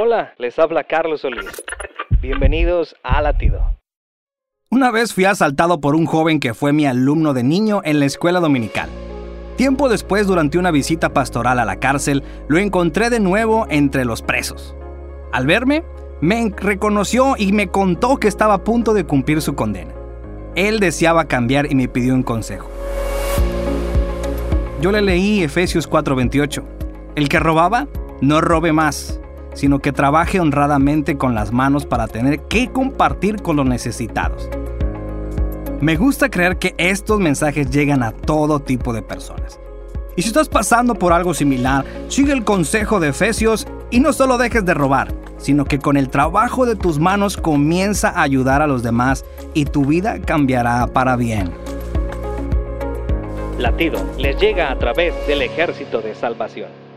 Hola, les habla Carlos Solís. Bienvenidos a Latido. Una vez fui asaltado por un joven que fue mi alumno de niño en la escuela dominical. Tiempo después, durante una visita pastoral a la cárcel, lo encontré de nuevo entre los presos. Al verme, me reconoció y me contó que estaba a punto de cumplir su condena. Él deseaba cambiar y me pidió un consejo. Yo le leí Efesios 4:28. El que robaba, no robe más, sino que trabaje honradamente con las manos para tener que compartir con los necesitados. Me gusta creer que estos mensajes llegan a todo tipo de personas. Y si estás pasando por algo similar, sigue el consejo de Efesios y no solo dejes de robar, sino que con el trabajo de tus manos comienza a ayudar a los demás y tu vida cambiará para bien. Latido les llega a través del ejército de salvación.